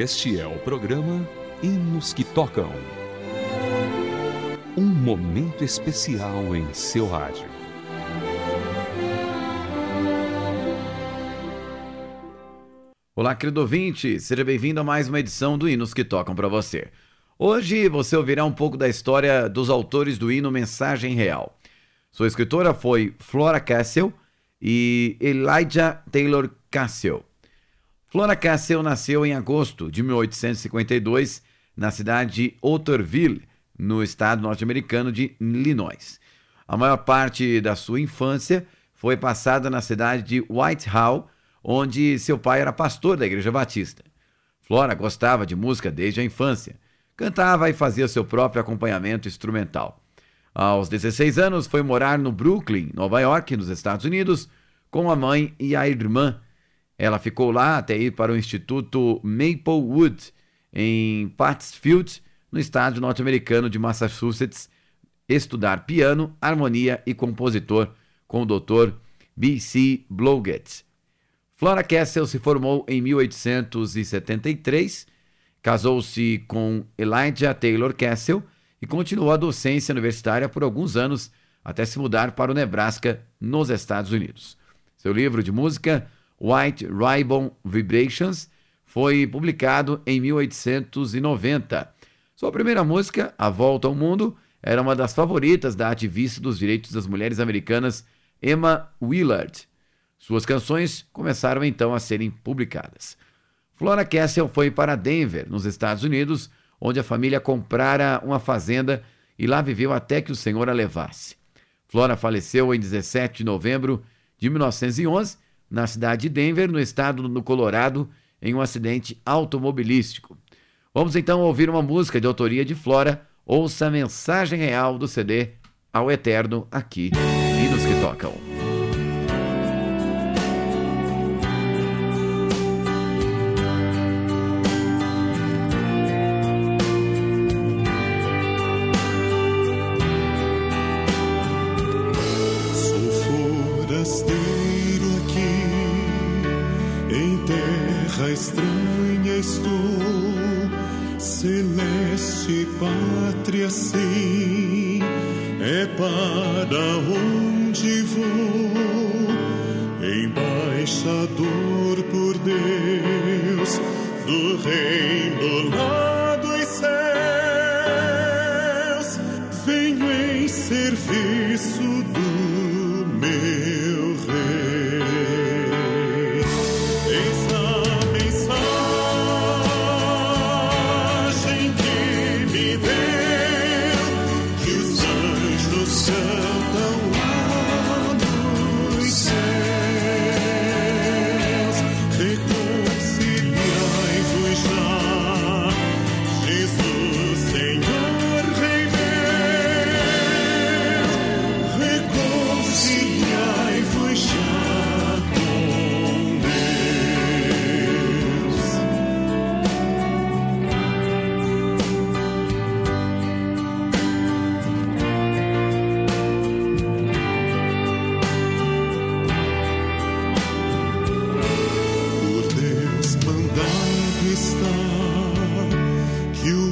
Este é o programa Hinos que Tocam. Um momento especial em seu rádio. Olá, querido ouvinte, seja bem-vindo a mais uma edição do Hinos que Tocam para você. Hoje você ouvirá um pouco da história dos autores do hino Mensagem Real. Sua escritora foi Flora Cassel e Elijah Taylor Cassel. Flora Cassel nasceu em agosto de 1852 na cidade de Otterville, no estado norte-americano de Illinois. A maior parte da sua infância foi passada na cidade de Whitehall, onde seu pai era pastor da Igreja Batista. Flora gostava de música desde a infância. Cantava e fazia seu próprio acompanhamento instrumental. Aos 16 anos, foi morar no Brooklyn, Nova York, nos Estados Unidos, com a mãe e a irmã. Ela ficou lá até ir para o Instituto Maplewood, em Pittsfield, no estado norte-americano de Massachusetts, estudar piano, harmonia e compositor com o Dr. B.C. Blodgett. Flora Kessel se formou em 1873, casou-se com Elijah Taylor Kessel e continuou a docência universitária por alguns anos até se mudar para o Nebraska, nos Estados Unidos. Seu livro de música, White Ribbon Vibrations, foi publicado em 1890. Sua primeira música, A Volta ao Mundo, era uma das favoritas da ativista dos direitos das mulheres americanas Emma Willard. Suas canções começaram então a serem publicadas. Flora Kessel foi para Denver, nos Estados Unidos, onde a família comprara uma fazenda e lá viveu até que o Senhor a levasse. Flora faleceu em 17 de novembro de 1911, na cidade de Denver, no estado do Colorado, em um acidente automobilístico. Vamos então ouvir uma música de autoria de Flora, ouça a mensagem real do CD ao Eterno aqui e nos que tocam.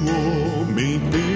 o me.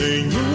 You.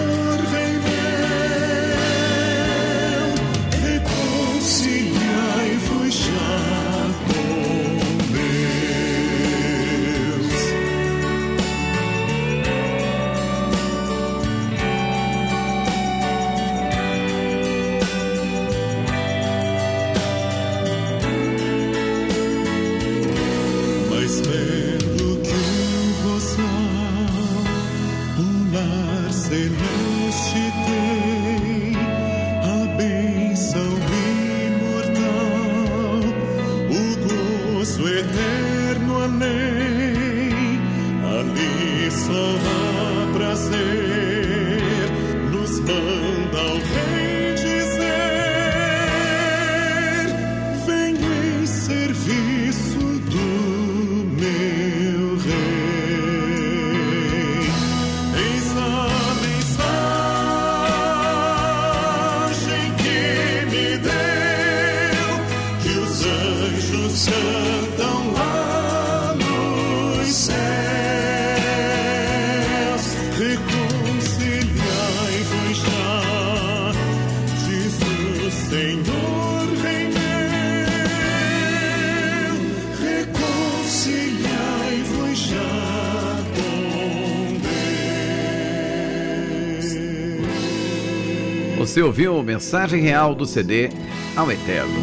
Você ouviu Mensagem Real do CD ao Eterno.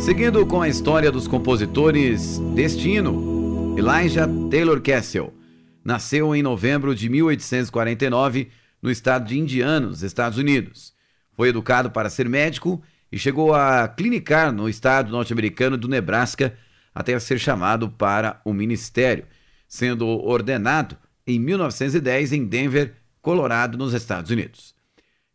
Seguindo com a história dos compositores Destino, Elijah Taylor Castle nasceu em novembro de 1849 no estado de Indiana, nos Estados Unidos. Foi educado para ser médico e chegou a clinicar no estado norte-americano do Nebraska até ser chamado para o ministério, sendo ordenado em 1910 em Denver, Colorado, nos Estados Unidos.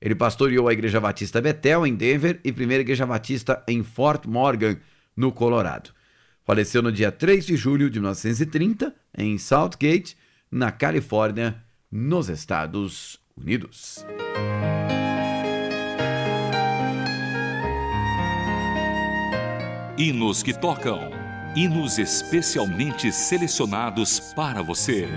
Ele pastoreou a Igreja Batista Betel, em Denver, e Primeira Igreja Batista em Fort Morgan, no Colorado. Faleceu no dia 3 de julho de 1930, em Southgate, na Califórnia, nos Estados Unidos. Hinos que tocam. Hinos especialmente selecionados para você.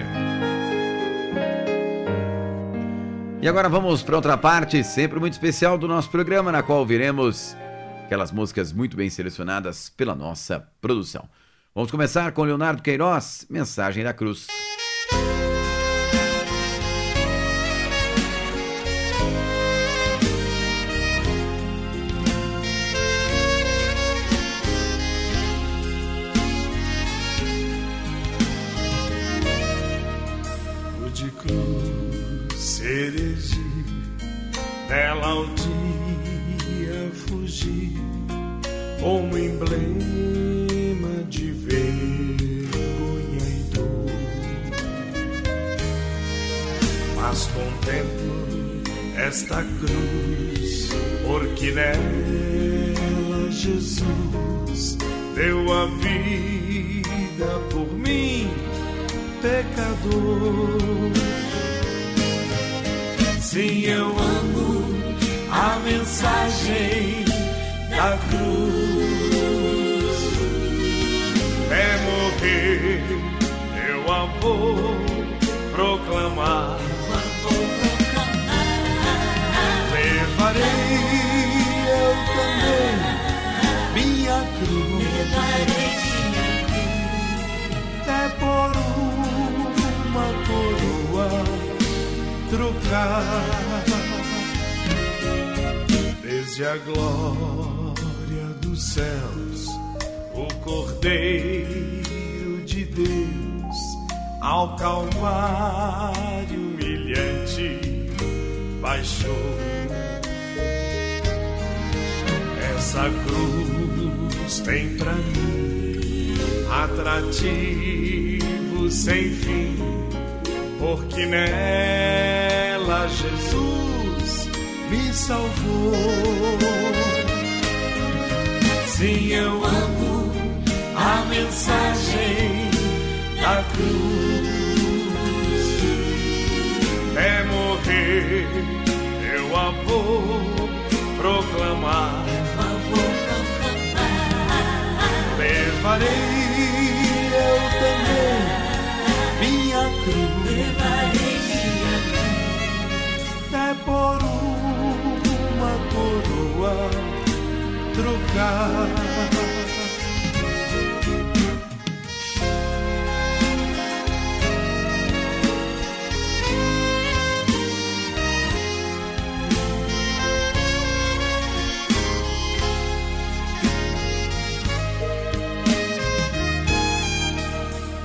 E agora vamos para outra parte, sempre muito especial do nosso programa, na qual ouviremos aquelas músicas muito bem selecionadas pela nossa produção. Vamos começar com Leonardo Queiroz, Mensagem da Cruz. Como emblema de vergonha e dor. Mas contemplo esta cruz, porque nela Jesus deu a vida por mim pecador. Sim, eu amo a mensagem da cruz. É morrer, eu a vou proclamar. Levarei eu também minha cruz. É por uma coroa trocar. Desde a glória dos céus, o Cordeiro de Deus, ao Calvário humilhante, baixou. Essa cruz tem pra mim atrativo sem fim, porque nela Jesus me salvou. Sim, eu amo a mensagem da cruz. É morrer, eu a trocar.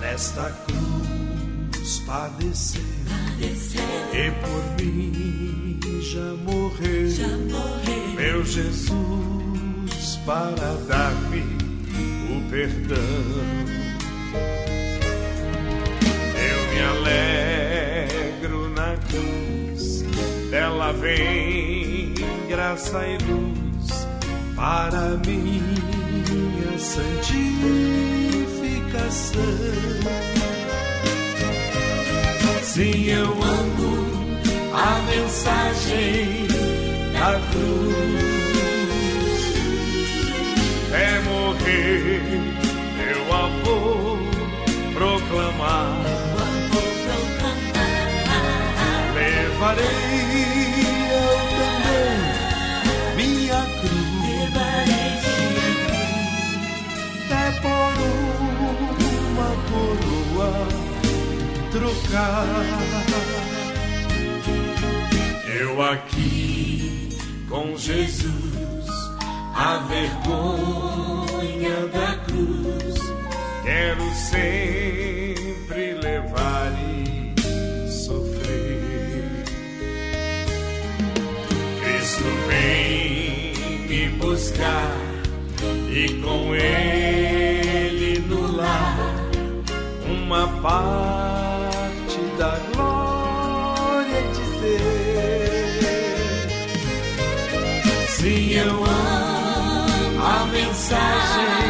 Nesta cruz padeceu e por mim já morreu. Meu Jesus, para dar-me o perdão. Eu me alegro na cruz, dela vem graça e luz para minha santificação. Sim, eu amo a mensagem da cruz. É morrer, meu avô proclamar. Levarei eu também minha cruz. É por uma coroa trocar. Eu aqui com Jesus, a vergonha da cruz, quero sempre levar e sofrer. Cristo vem me buscar e com ele no lar uma paz da glória mensagem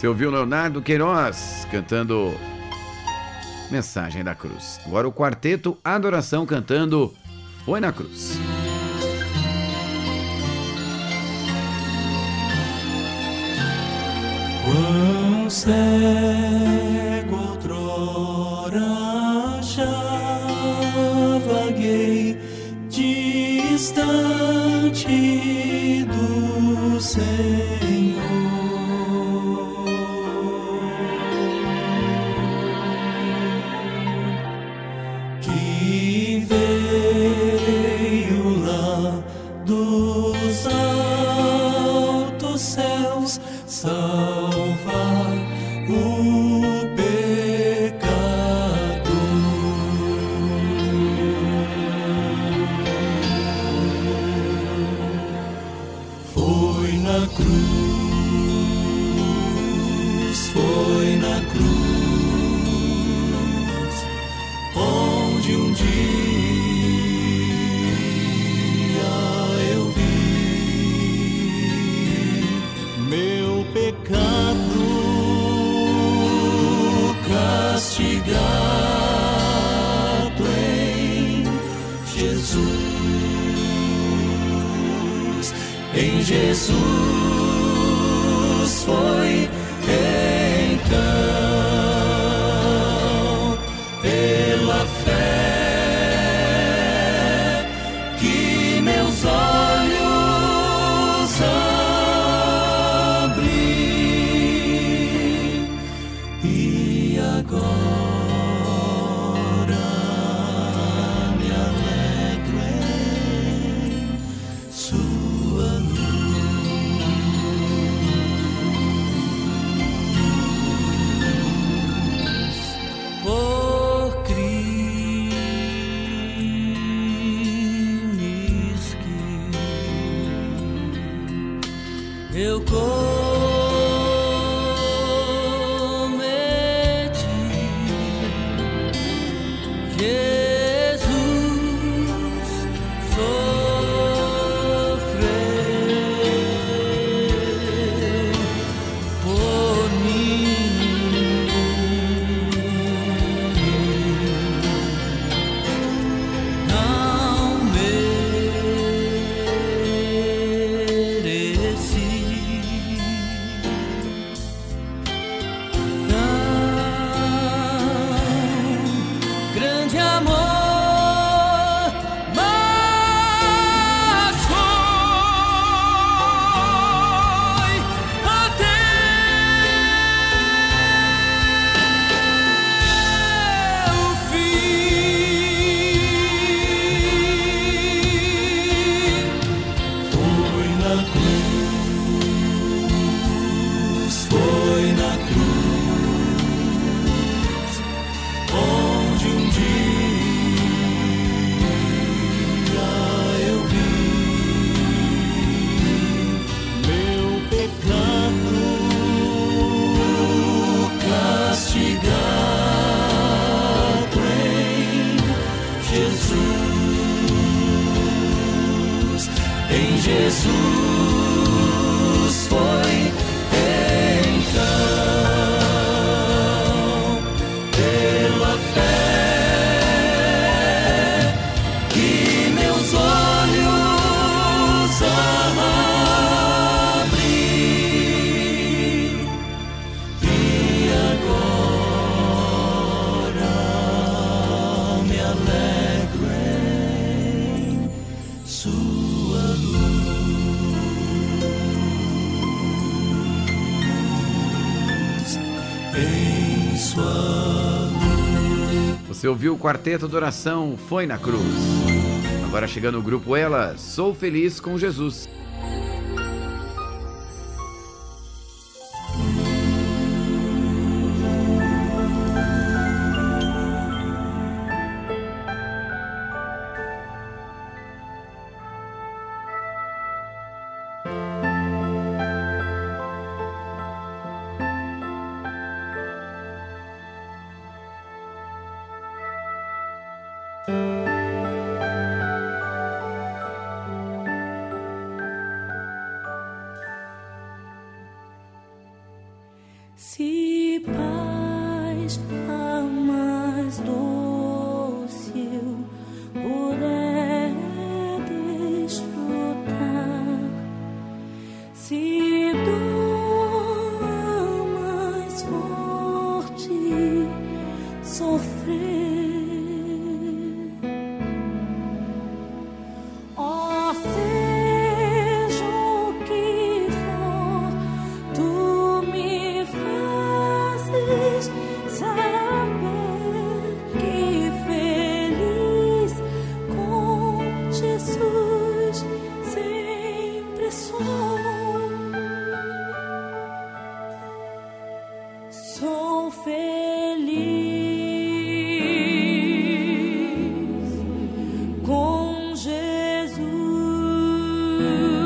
Você ouviu Leonardo Queiroz cantando Mensagem da Cruz. Agora o quarteto Adoração cantando Foi na Cruz. Quão onde um dia eu vi meu pecado castigado em Jesus. Em Jesus Você ouviu o Quarteto de Oração Foi na Cruz. Agora chegando o grupo Ela, Sou Feliz com Jesus. you.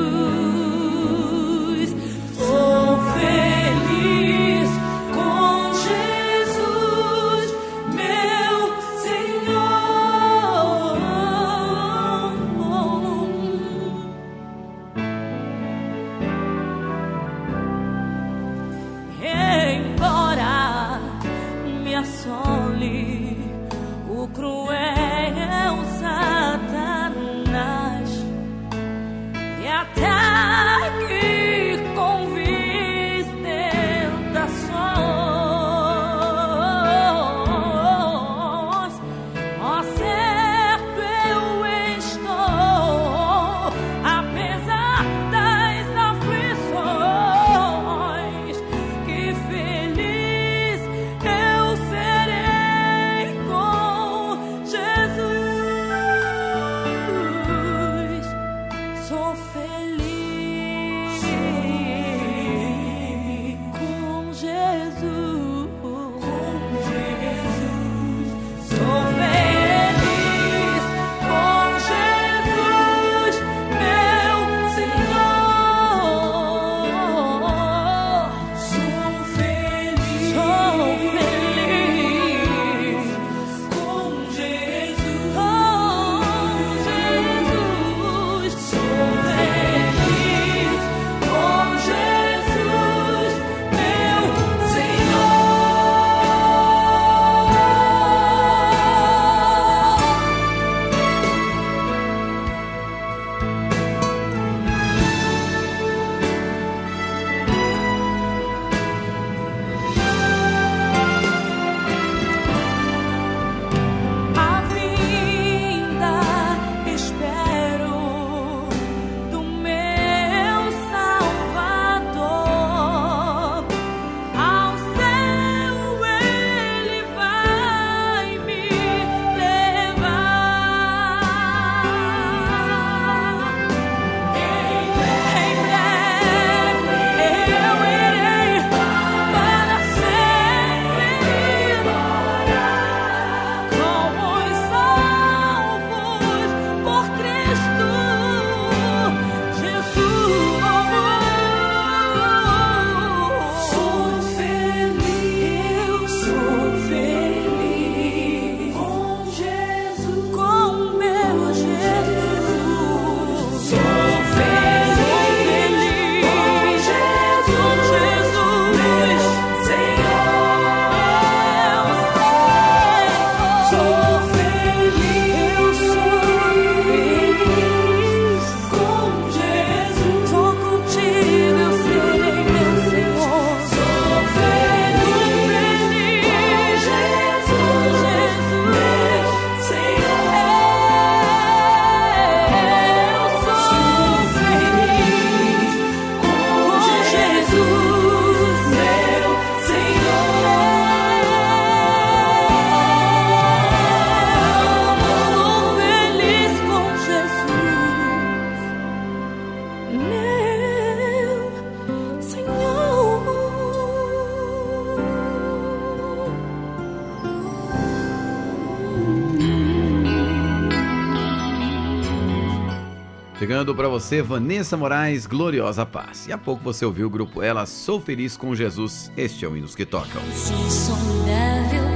Você Vanessa Moraes, Gloriosa Paz. E há pouco você ouviu o grupo Ela Sou Feliz com Jesus. Este é o Hinos que Tocam. Insondável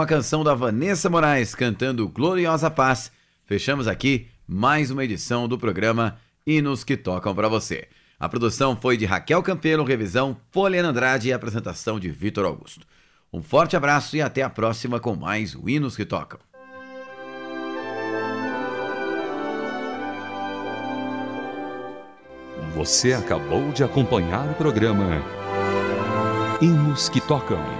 com a canção da Vanessa Moraes cantando Gloriosa Paz, fechamos aqui mais uma edição do programa Hinos que Tocam para você. A produção foi de Raquel Campelo, revisão Poliana Andrade e apresentação de Vitor Augusto. Um forte abraço e até a próxima com mais Hinos que Tocam. Você acabou de acompanhar o programa Hinos que Tocam.